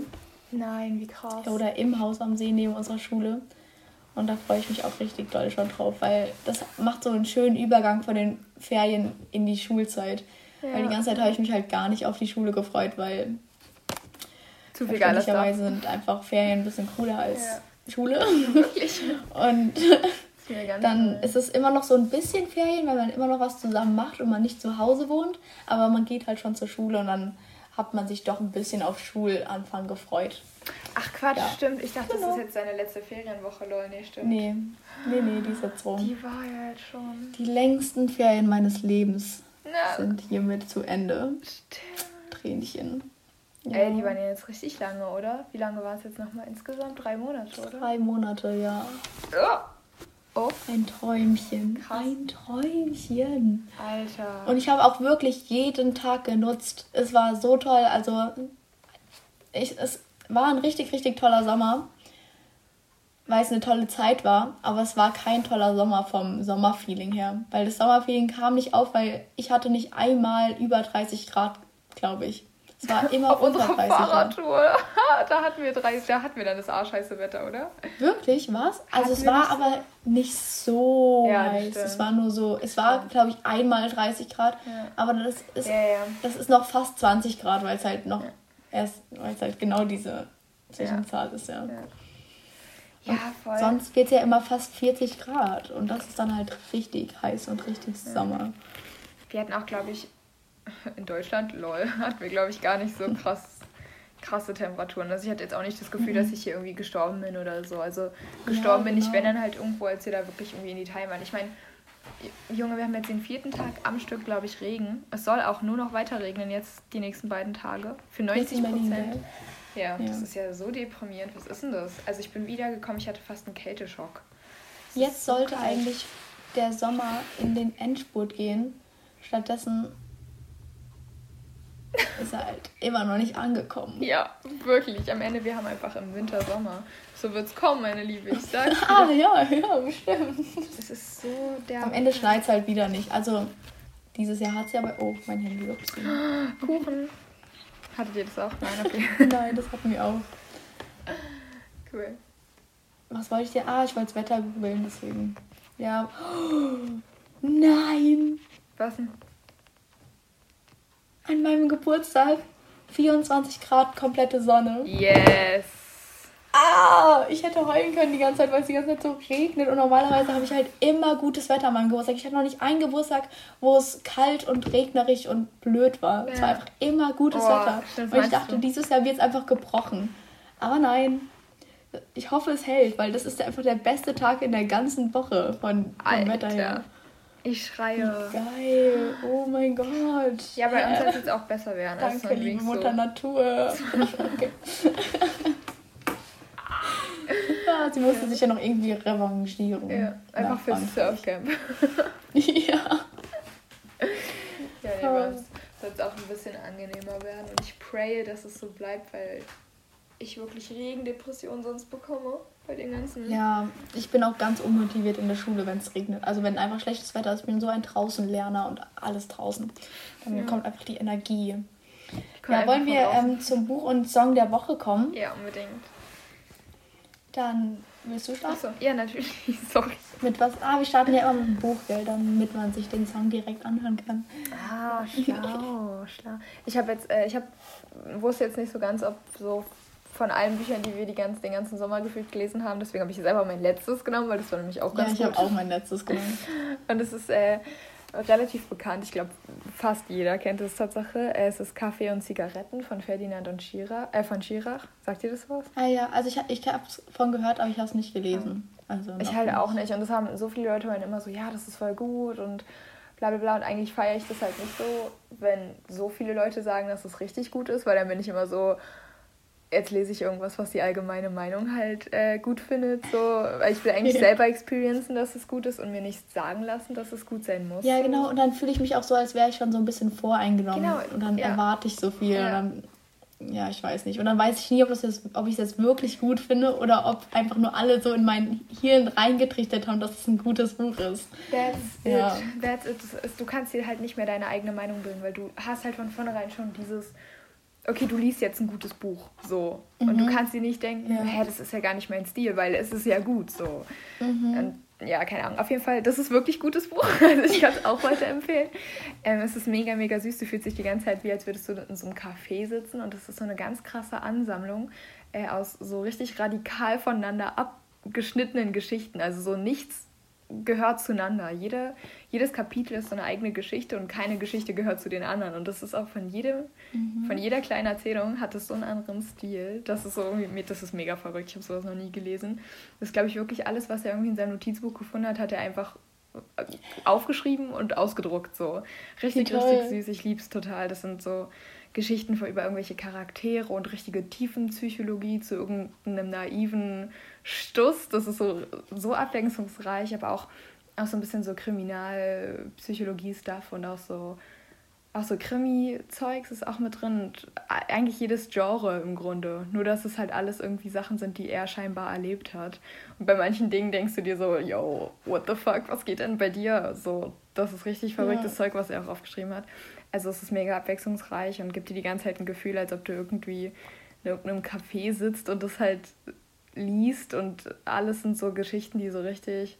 Nein, wie krass. Oder im Haus am See neben unserer Schule. Und da freue ich mich auch richtig doll schon drauf, weil das macht so einen schönen Übergang von den Ferien in die Schulzeit. Ja. Weil die ganze Zeit habe ich mich halt gar nicht auf die Schule gefreut, weil zu viel Verständlicherweise sind einfach Ferien ein bisschen cooler als ja. Schule. Wirklich? Und dann ist es immer noch so ein bisschen Ferien, weil man immer noch was zusammen macht und man nicht zu Hause wohnt, aber man geht halt schon zur Schule und dann hat man sich doch ein bisschen auf Schulanfang gefreut. Ach Quatsch, ja. stimmt. Ich dachte, genau. das ist jetzt seine letzte Ferienwoche, lol. Nee, stimmt. Nee, nee, nee, die ist jetzt rum. Die war ja jetzt schon. Die längsten Ferien meines Lebens ja. sind hiermit zu Ende. Stimmt. Tränchen. Ja. Ey, die waren ja jetzt richtig lange, oder? Wie lange war es jetzt nochmal insgesamt? Drei Monate, oder? Drei Monate, ja. Ja. Oh. Ein Träumchen. Krass. Ein Träumchen. Alter. Und ich habe auch wirklich jeden Tag genutzt. Es war so toll. Also, ich, es war ein richtig, richtig toller Sommer. Weil es eine tolle Zeit war. Aber es war kein toller Sommer vom Sommerfeeling her. Weil das Sommerfeeling kam nicht auf, weil ich hatte nicht einmal über 30 Grad, glaube ich. Es war immer auf unserer Fahrradtour. da hatten wir drei, da hatten wir dann das arschheiße Wetter, oder? Wirklich, was? Also es war aber nicht so ja, heiß. Es war nur so, es war, glaube ich, einmal 30 Grad. Ja. Aber das ist, ja, das ist noch fast 20 Grad, weil es halt noch erst, weil es halt genau diese Zwischenzahl ist, ja. Ja, voll. Sonst wird es ja immer fast 40 Grad und das ist dann halt richtig heiß und richtig Sommer. Wir hatten auch, glaube ich, in Deutschland, lol, hatten wir, glaube ich, gar nicht so krass, krasse Temperaturen. Also ich hatte jetzt auch nicht das Gefühl, mhm. dass ich hier irgendwie gestorben bin oder so. Also gestorben ja, bin ich, genau. wenn dann halt irgendwo, als wir da wirklich irgendwie in Italien waren. Ich meine, Junge, wir haben jetzt den vierten Tag am Stück, glaube ich, Regen. Es soll auch nur noch weiter regnen jetzt die nächsten beiden Tage. Für 90 Prozent. Ja, ja, das ist ja so deprimierend. Was ist denn das? Also ich bin wiedergekommen, ich hatte fast einen Kälteschock. Das jetzt sollte kalt. eigentlich der Sommer in den Endspurt gehen. Stattdessen ist er halt immer noch nicht angekommen. Ja, wirklich. Am Ende, wir haben einfach im Winter Sommer. So wird es kommen, meine Liebe. Ich sag's dir. ah, ja, ja, bestimmt. Es ist so der. Am Ende schneit es halt wieder nicht. Also, dieses Jahr hat es ja bei. Oh, mein Handy wird Kuchen. Hattet ihr das auch? Nein, okay. Nein, das hatten wir auch. Cool. Was wollte ich dir? Ah, ich wollte das Wetter googeln, deswegen. Ja. Nein! Was denn? An meinem Geburtstag 24 Grad, komplette Sonne. Yes! Ah, ich hätte heulen können die ganze Zeit, weil es die ganze Zeit so regnet. Und normalerweise habe ich halt immer gutes Wetter an meinem Geburtstag. Ich hatte noch nicht einen Geburtstag, wo es kalt und regnerisch und blöd war. Es war einfach immer gutes Oh, Wetter. Und ich dachte, du. dieses Jahr wird es einfach gebrochen. Aber nein. Ich hoffe, es hält, weil das ist einfach der beste Tag in der ganzen Woche von, vom Wetter her. Ich schreie. Geil. Oh mein Gott. Ja, bei uns soll es jetzt auch besser werden. Danke, liebe Mutter so. Natur. Okay. ja, sie musste sich ja noch irgendwie revanchieren. Ja, einfach fürs. Surfcamp. ja. Ja, nee, bei uns soll es auch ein bisschen angenehmer werden. Und ich praye, dass es so bleibt, weil ich wirklich Regendepressionen sonst bekomme bei den ganzen. Ja, ich bin auch ganz unmotiviert in der Schule, wenn es regnet. Also wenn einfach schlechtes Wetter ist, ich bin so ein Draußenlerner und alles draußen. Dann Ja. kommt einfach die Energie. Ja, wollen wir ähm, zum Buch und Song der Woche kommen? Ja, unbedingt. Dann willst du starten? Achso, ja, natürlich. Sorry. Mit was? Ah, wir starten ja immer mit dem Buch, gell, damit man sich den Song direkt anhören kann. Ah, schlau, schlau. Ich habe jetzt, äh, ich habe, wusste jetzt nicht so ganz, ob so von allen Büchern, die wir die ganz, den ganzen Sommer gefühlt gelesen haben, deswegen habe ich jetzt einfach mein letztes genommen, weil das war nämlich auch Ja, ganz ich habe auch mein letztes genommen. Und es ist äh, relativ bekannt. Ich glaube, fast jeder kennt es Tatsache. Äh, Es ist Kaffee und Zigaretten von Ferdinand und Schirach, äh, von Schirach. Sagt ihr das was? Ah ja, also ich, ich habe es von gehört, aber ich habe es nicht gelesen. Also Ich halt auch nicht. Und das haben so viele Leute meinen immer so, ja, das ist voll gut und bla bla bla. Und eigentlich feiere ich das halt nicht so, wenn so viele Leute sagen, dass es richtig gut ist, weil dann bin ich immer so, jetzt lese ich irgendwas, was die allgemeine Meinung halt äh, gut findet. So, weil ich will eigentlich Ja. selber experiencen, dass es gut ist und mir nicht sagen lassen, dass es gut sein muss. Ja, genau. Und dann fühle ich mich auch so, als wäre ich schon so ein bisschen voreingenommen. Genau, Und dann ja. erwarte ich so viel. Ja. Und dann, ja, ich weiß nicht. Und dann weiß ich nie, ob, das jetzt, ob ich es jetzt wirklich gut finde oder ob einfach nur alle so in mein Hirn reingetrichtert haben, dass es ein gutes Buch ist. That's Ja. it. That's it. Du kannst dir halt nicht mehr deine eigene Meinung bilden, weil du hast halt von vornherein schon dieses, okay, du liest jetzt ein gutes Buch, so. Und du kannst dir nicht denken, Mhm. Ja. hä, das ist ja gar nicht mein Stil, weil es ist ja gut, so. Mhm. Und, ja, keine Ahnung. Auf jeden Fall, das ist wirklich gutes Buch. Also ich kann es auch weiterempfehlen. Ähm, es ist mega, mega süß. Du fühlst dich die ganze Zeit wie, als würdest du in so einem Café sitzen. Und das ist so eine ganz krasse Ansammlung äh, aus so richtig radikal voneinander abgeschnittenen Geschichten. Also so nichts gehört zueinander. Jede, jedes Kapitel ist so eine eigene Geschichte und keine Geschichte gehört zu den anderen. Und das ist auch von jedem, von jeder kleinen Erzählung hat es so einen anderen Stil. Das ist so irgendwie, das ist mega verrückt. Ich habe sowas noch nie gelesen. Das ist, glaube ich, wirklich alles, was er irgendwie in seinem Notizbuch gefunden hat, hat er einfach aufgeschrieben und ausgedruckt. So. Richtig, richtig süß. Ich liebe es total. Das sind so Geschichten von, über irgendwelche Charaktere und richtige Tiefenpsychologie zu irgendeinem naiven Stuss. Das ist so, so abwechslungsreich, aber auch, auch so ein bisschen so Kriminalpsychologie-Stuff und auch so, auch so Krimi-Zeugs ist auch mit drin. Und eigentlich jedes Genre im Grunde. Nur, dass es halt alles irgendwie Sachen sind, die er scheinbar erlebt hat. Und bei manchen Dingen denkst du dir so, yo, what the fuck, was geht denn bei dir? So, das ist richtig verrücktes Ja. Zeug, was er auch aufgeschrieben hat. Also es ist mega abwechslungsreich und gibt dir die ganze Zeit ein Gefühl, als ob du irgendwie in irgendeinem Café sitzt und das halt liest und alles sind so Geschichten, die so richtig,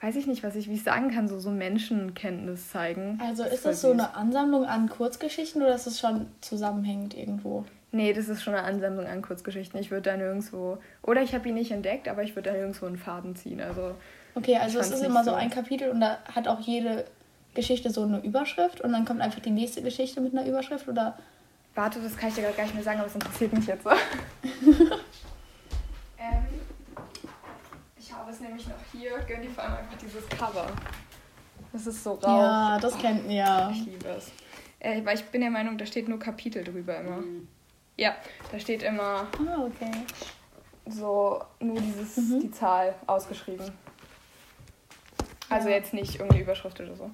weiß ich nicht, was ich, wie ich sagen kann, so, so Menschenkenntnis zeigen. Also ist voll das so eine Ansammlung an Kurzgeschichten oder ist es schon zusammenhängend irgendwo? Nee, das ist schon eine Ansammlung an Kurzgeschichten. Ich würde da nirgendwo, oder ich habe ihn nicht entdeckt, aber ich würde da nirgendwo einen Faden ziehen. Also Okay, also es ist immer so so. ein Kapitel und da hat auch jede Geschichte so eine Überschrift und dann kommt einfach die nächste Geschichte mit einer Überschrift oder Warte, das kann ich dir gerade gar nicht mehr sagen, aber es interessiert mich jetzt. habe es nämlich noch hier. Gönn dir vor allem einfach dieses Cover. Das ist so rau. Ja, das kennt ja. Ich liebe es. Äh, weil ich bin der Meinung, da steht nur Kapitel drüber immer. Ja, da steht immer Ah, okay. so nur dieses, Mhm. die Zahl ausgeschrieben. Also Ja. jetzt nicht irgendeine Überschrift oder so.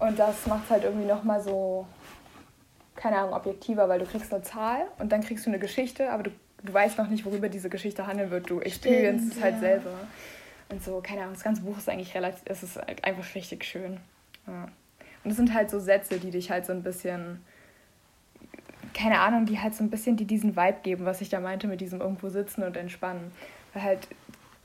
Und das macht es halt irgendwie nochmal so, keine Ahnung, objektiver, weil du kriegst eine Zahl und dann kriegst du eine Geschichte, aber du, du weißt noch nicht, worüber diese Geschichte handeln wird. Du experience es halt ja. selber. Und so, keine Ahnung, das ganze Buch ist eigentlich relativ, es ist einfach richtig schön. Ja. Und es sind halt so Sätze, die dich halt so ein bisschen, keine Ahnung, die halt so ein bisschen die diesen Vibe geben, was ich da meinte mit diesem irgendwo sitzen und entspannen. Weil halt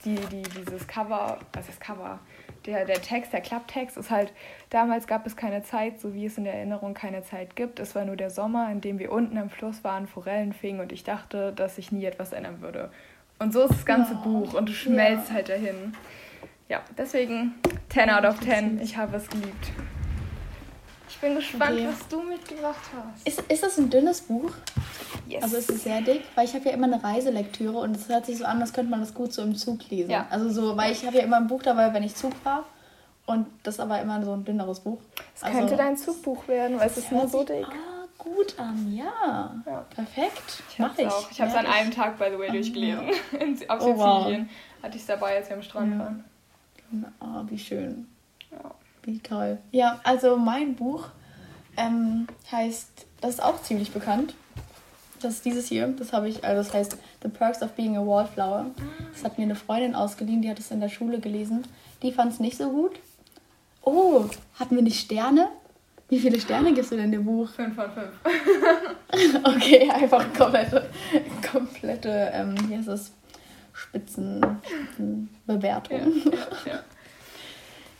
die, die, dieses Cover, was ist Cover? Der, der Text, der Klapptext ist halt, damals gab es keine Zeit, so wie es in der Erinnerung keine Zeit gibt. Es war nur der Sommer, in dem wir unten am Fluss waren, Forellen fingen und ich dachte, dass sich nie etwas ändern würde. Und so ist das ganze Ja. Buch und du schmelzt Ja. halt dahin. Ja, deswegen 10 out of 10. Ich habe es geliebt. Ich bin gespannt, Okay. was du mitgebracht hast. Ist, ist das ein dünnes Buch? Yes. Also ist es sehr dick? Weil ich habe ja immer eine Reiselektüre und es hört sich so an, als könnte man das gut so im Zug lesen. Ja. Also so, weil ich habe ja immer ein Buch dabei, wenn ich Zug fahre. Und das ist aber immer so ein dünneres Buch. es könnte dein Zugbuch werden, weil es ist nur so dick. Ah, gut an, ja. Ja. Perfekt. Ich Mach hab's auch. Ich habe es an einem Tag, by the way, durchgelesen. In, auf Oh, wow. Sizilien hatte ich es dabei, als wir am Strand waren. Ah, wie schön. Wie toll. Ja, also mein Buch ähm, heißt, das ist auch ziemlich bekannt. Das ist dieses hier. Das habe ich, also das heißt The Perks of Being a Wallflower. Das hat mir eine Freundin ausgeliehen, die hat es in der Schule gelesen. Die fand es nicht so gut. Oh, hatten wir nicht Sterne? Wie viele Sterne gibst du denn dem Buch? 5 von 5. Okay, einfach komplette, komplette, ähm, wie heißt es? Spitzen, Spitzenbewertung. Ja, ja, ja.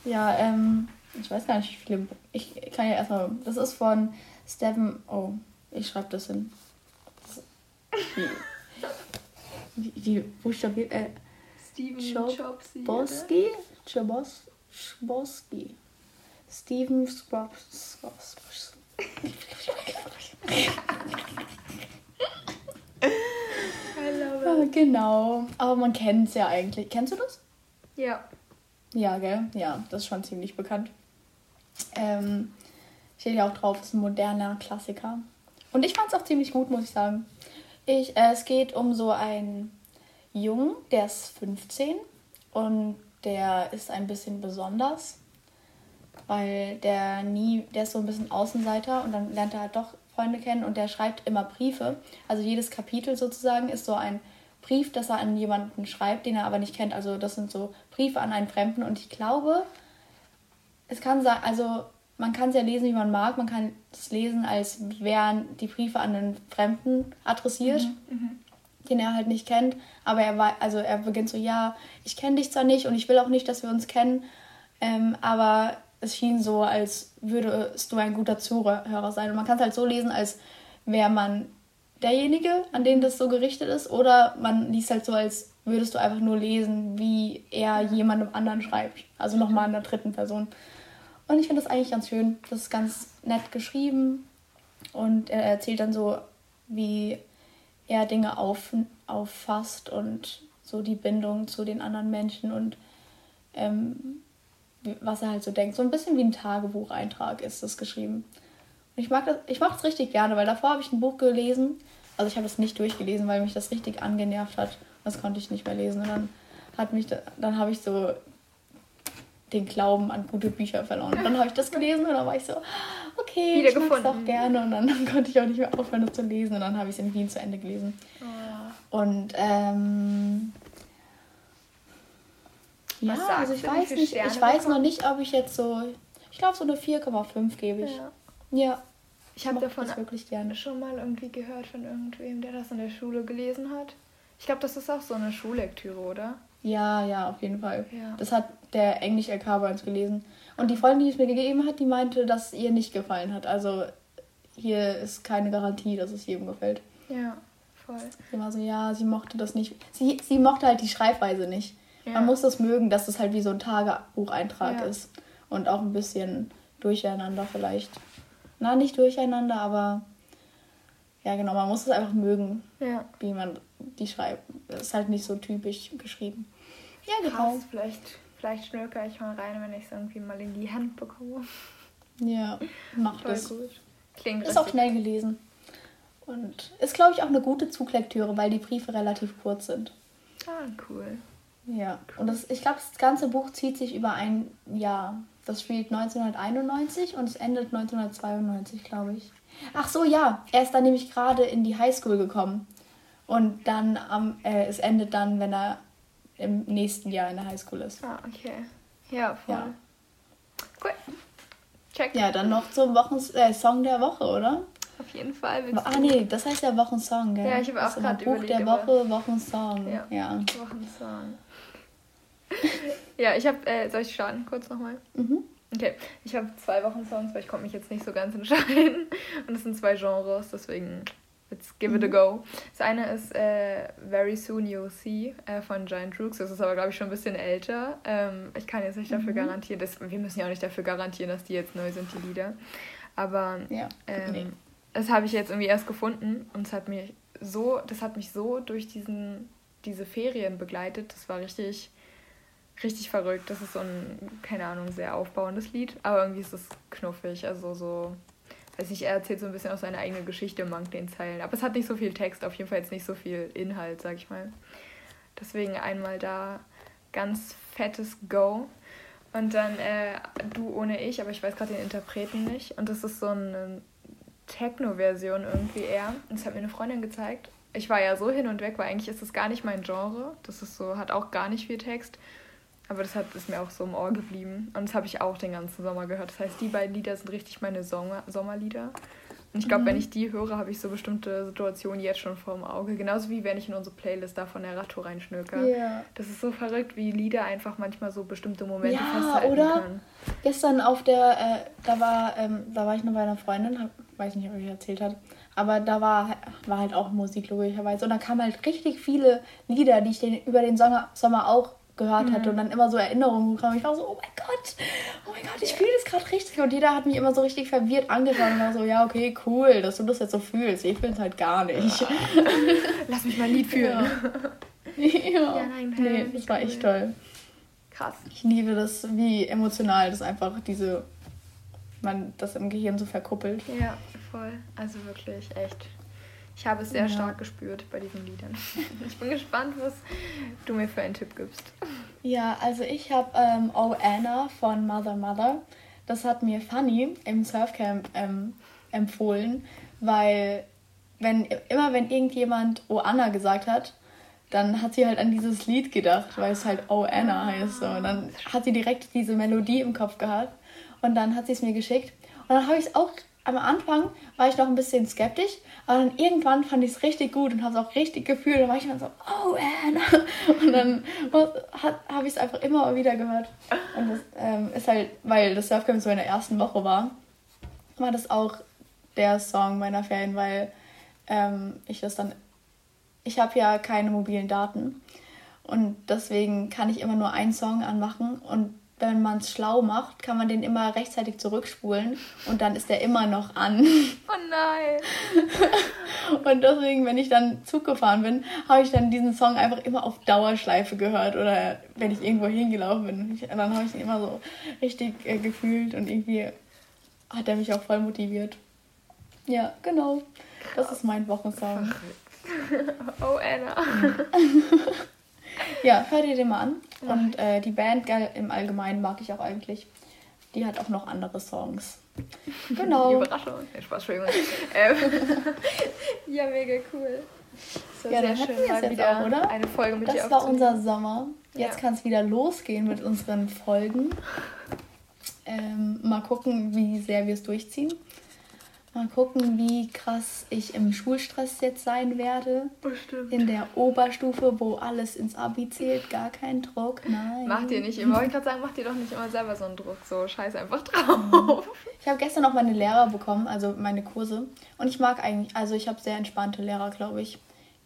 Ja, ähm, ich weiß gar nicht, wie viele. Ich kann ja erstmal. Das ist von Stephen. Oh, ich schreibe das hin. Das- Wie, wie, wie buchstabiert. Äh, Steven. Boski? Chobos, Chbosky. Steven Scrubs. Ah. Genau. Aber man kennt es ja eigentlich. Kennst du das? Ja. Ja, gell? Ja, das ist schon ziemlich bekannt. Ähm, steht ja auch drauf, ist ein moderner Klassiker. Und ich fand es auch ziemlich gut, muss ich sagen. Ich, äh, es geht um so einen Jungen, der ist 15 und der ist ein bisschen besonders, weil der nie, der ist so ein bisschen Außenseiter und dann lernt er halt doch Freunde kennen und der schreibt immer Briefe. Also jedes Kapitel sozusagen ist so ein Brief, das er an jemanden schreibt, den er aber nicht kennt. Also das sind so Briefe an einen Fremden und ich glaube, es kann sein, also man kann es ja lesen, wie man mag. Man kann es lesen, als wären die Briefe an einen Fremden adressiert, den er halt nicht kennt. Aber er war, also er beginnt so, ja, ich kenne dich zwar nicht und ich will auch nicht, dass wir uns kennen, ähm, aber es schien so, als würdest du ein guter Zuhörer sein. Und man kann es halt so lesen, als wäre man derjenige, an den das so gerichtet ist, oder man liest halt so, als würdest du einfach nur lesen, wie er jemandem anderen schreibt. Also nochmal in der dritten Person. Und ich finde das eigentlich ganz schön. Das ist ganz nett geschrieben. Und er erzählt dann so, wie er Dinge auf, auffasst und so die Bindung zu den anderen Menschen und ähm, was er halt so denkt. So ein bisschen wie ein Tagebucheintrag ist das geschrieben. Ich mag das, ich mache es richtig gerne, weil davor habe ich ein Buch gelesen. Also ich habe es nicht durchgelesen, weil mich das richtig angenervt hat. Das konnte ich nicht mehr lesen. Und dann hat mich, da- dann habe ich so den Glauben an gute Bücher verloren. Und dann habe ich das gelesen und dann war ich so, okay, Wieder ich mag es doch gerne. Und dann, dann konnte ich auch nicht mehr aufhören, das zu lesen. Und dann habe ich es in Wien zu Ende gelesen. Oh. Und ähm, ja, also ich weiß nicht, Sterne ich weiß noch nicht, ob ich jetzt so, ich glaube so eine 4,5 gebe ich. Ja. Ja, Ich habe davon das wirklich gerne. schon mal irgendwie gehört von irgendwem, der das in der Schule gelesen hat. Ich glaube, das ist auch so eine Schullektüre, oder? Ja, ja, auf jeden Fall. Ja. Das hat der Englisch-LK bei uns gelesen. Und die Freundin, die es mir gegeben hat, die meinte, dass es ihr nicht gefallen hat. Also hier ist keine Garantie, dass es jedem gefällt. Ja, voll. Sie war so, ja, sie mochte das nicht. Sie, sie mochte halt die Schreibweise nicht. Ja. Man muss das mögen, dass es halt wie so ein Tagebucheintrag Ja. ist. Und auch ein bisschen durcheinander vielleicht. Na, nicht durcheinander, aber ja, genau, man muss es einfach mögen, Ja. wie man die schreibt. Das ist halt nicht so typisch geschrieben. Ja, genau. Krass, vielleicht, vielleicht schnürker ich mal rein, wenn ich es irgendwie mal in die Hand bekomme. Ja, macht Voll es. gut. Klingt Ist auch schnell gelesen. Und ist, glaube ich, auch eine gute Zuglektüre, weil die Briefe relativ kurz sind. Ah, cool. Ja, und das, ich glaube, das ganze Buch zieht sich über ein Jahr. Das spielt 1991 und es endet 1992, glaube ich. Ach so, ja, er ist dann nämlich gerade in die Highschool gekommen. Und dann am, äh, es endet dann, wenn er im nächsten Jahr in der Highschool ist. Ah, okay. Ja, voll. Ja. Cool. Check. Ja, dann noch zum Wochen äh, Song der Woche, oder? Auf jeden Fall. Ah nee, das heißt ja Wochensong, gell? Ja, ich habe auch immer grad Buch überlegt, der Woche, Wochensong. Ja. ja. Wochensong. Ja, ich habe, äh, soll ich starten kurz nochmal? Mhm. Okay, ich habe zwei Wochen Songs, weil ich konnte mich jetzt nicht so ganz entscheiden. Und es sind zwei Genres, deswegen let's give it a mhm. go. Das eine ist äh, Very Soon You'll See äh, von Giant Rooks. Das ist aber, glaube ich, schon ein bisschen älter. Ähm, ich kann jetzt nicht dafür mhm. garantieren, dass, wir müssen ja auch nicht dafür garantieren, dass die jetzt neu sind, die Lieder. Aber ja, ähm, nee. das habe ich jetzt irgendwie erst gefunden und es hat mich so, das hat mich so durch diesen, diese Ferien begleitet. Das war richtig richtig verrückt. Das ist so ein, keine Ahnung, sehr aufbauendes Lied, aber irgendwie ist es knuffig. Also so, weiß nicht, er erzählt so ein bisschen aus seiner eigenen Geschichte in den Zeilen. Aber es hat nicht so viel Text, auf jeden Fall jetzt nicht so viel Inhalt, sag ich mal. Deswegen einmal da ganz fettes Go. Und dann äh, Du ohne ich, aber ich weiß gerade den Interpreten nicht. Und das ist so eine Techno-Version irgendwie eher. Und das hat mir eine Freundin gezeigt. Ich war ja so hin und weg, weil eigentlich ist das gar nicht mein Genre. Das ist so, hat auch gar nicht viel Text. Aber das hat, ist mir auch so im Ohr geblieben. Und das habe ich auch den ganzen Sommer gehört. Das heißt, die beiden Lieder sind richtig meine Sommer Sommerlieder. Und ich glaube, mhm. wenn ich die höre, habe ich so bestimmte Situationen jetzt schon vor dem Auge. Genauso wie wenn ich in unsere Playlist da von der Ratto reinschnöker. Ja. Das ist so verrückt, wie Lieder einfach manchmal so bestimmte Momente ja, festhalten oder? können. Gestern auf der, äh, da war, ähm, da war ich noch bei einer Freundin, hab, weiß nicht, ob ich erzählt habe, aber da war, war halt auch Musik logischerweise. Und da kamen halt richtig viele Lieder, die ich den, über den Sommer, Sommer auch gehört mhm. hatte und dann immer so Erinnerungen kamen. Ich war so, oh mein Gott, oh mein Gott, ich fühle das gerade richtig. Und jeder hat mich immer so richtig verwirrt angeschaut und war so, ja, okay, cool, dass du das jetzt so fühlst. Ich fühle es halt gar nicht. Lass mich mal ein Lied fühlen. Ja, ja. ja nein, nee, das war echt toll. Krass. Ich liebe das, wie emotional das einfach diese, man das im Gehirn so verkuppelt. Ja, voll. Also wirklich, echt. Ich habe es sehr ja. stark gespürt bei diesen Liedern. Ich bin gespannt, was du mir für einen Tipp gibst. Ja, also ich habe ähm, Oh Anna von Mother Mother. Das hat mir Fanny im Surfcamp ähm, empfohlen, weil wenn immer wenn irgendjemand Oh Anna gesagt hat, dann hat sie halt an dieses Lied gedacht, weil es halt Oh Anna heißt. Und dann hat sie direkt diese Melodie im Kopf gehabt und dann hat sie es mir geschickt. Und dann habe ich es auch am Anfang war ich noch ein bisschen skeptisch, aber dann irgendwann fand ich es richtig gut und habe es auch richtig gefühlt. Dann war ich dann so, oh Anna. Und dann habe ich es einfach immer wieder gehört. Und das ähm, ist halt, weil das Surfcamp so in der ersten Woche war, war das auch der Song meiner Ferien, weil ähm, ich das dann, ich habe ja keine mobilen Daten und deswegen kann ich immer nur einen Song anmachen und wenn man es schlau macht, kann man den immer rechtzeitig zurückspulen und dann ist der immer noch an. Oh nein! und deswegen, wenn ich dann Zug gefahren bin, habe ich dann diesen Song einfach immer auf Dauerschleife gehört oder wenn ich irgendwo hingelaufen bin. dann habe ich ihn immer so richtig äh, gefühlt und irgendwie hat er mich auch voll motiviert. Ja, genau. Das ist mein Wochensong. oh, Anna. Ja, hör dir den mal an. Und äh, die Band im Allgemeinen mag ich auch eigentlich. Die hat auch noch andere Songs. Genau. Überraschung. Ja, Spaß, Entschuldigung. Ähm, ja, mega cool. So ja, dann hatten wir es jetzt auch, oder? Eine Folge mit Das war unser Sommer. Jetzt ja. kann es wieder losgehen mit unseren Folgen. Ähm, mal gucken, wie sehr wir es durchziehen. Mal gucken, wie krass ich im Schulstress jetzt sein werde. Bestimmt. In der Oberstufe, wo alles ins Abi zählt, gar kein Druck. Nein. Mach dir nicht immer, ich gerade sagen, mach dir doch nicht immer selber so einen Druck. So, scheiß einfach drauf. Ich habe gestern noch meine Lehrer bekommen, also meine Kurse. Und ich mag eigentlich, also ich habe sehr entspannte Lehrer, glaube ich.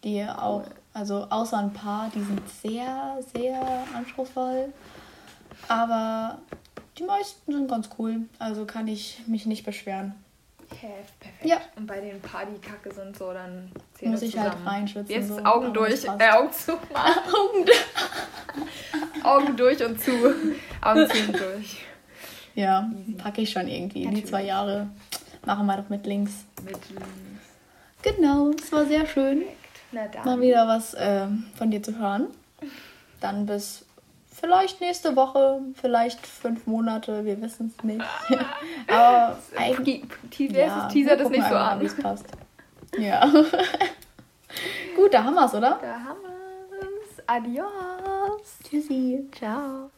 Die auch, also außer ein paar, die sind sehr, sehr anspruchsvoll. Aber die meisten sind ganz cool. Also kann ich mich nicht beschweren. Heft, perfekt. Ja. Und bei den Partykacke sind so, dann Zähne Muss ich halt zusammen. halt reinschwitzen. Jetzt so. Augen durch, äh, Augen zu. Augen, Augen durch und zu. Augen zu und durch. Ja, packe ich schon irgendwie. Natürlich. Die zwei Jahre machen wir doch mit links. Mit links. Genau, es war sehr schön. Mal wieder was äh, von dir zu hören. Dann bis Vielleicht nächste Woche, vielleicht fünf Monate, wir wissen es nicht. Aber eigentlich. Ja, teaser das nicht so an. Wie es passt. Ja. Gut, da haben wir es, oder? Da haben wir es. Adios. Tschüssi. Ciao.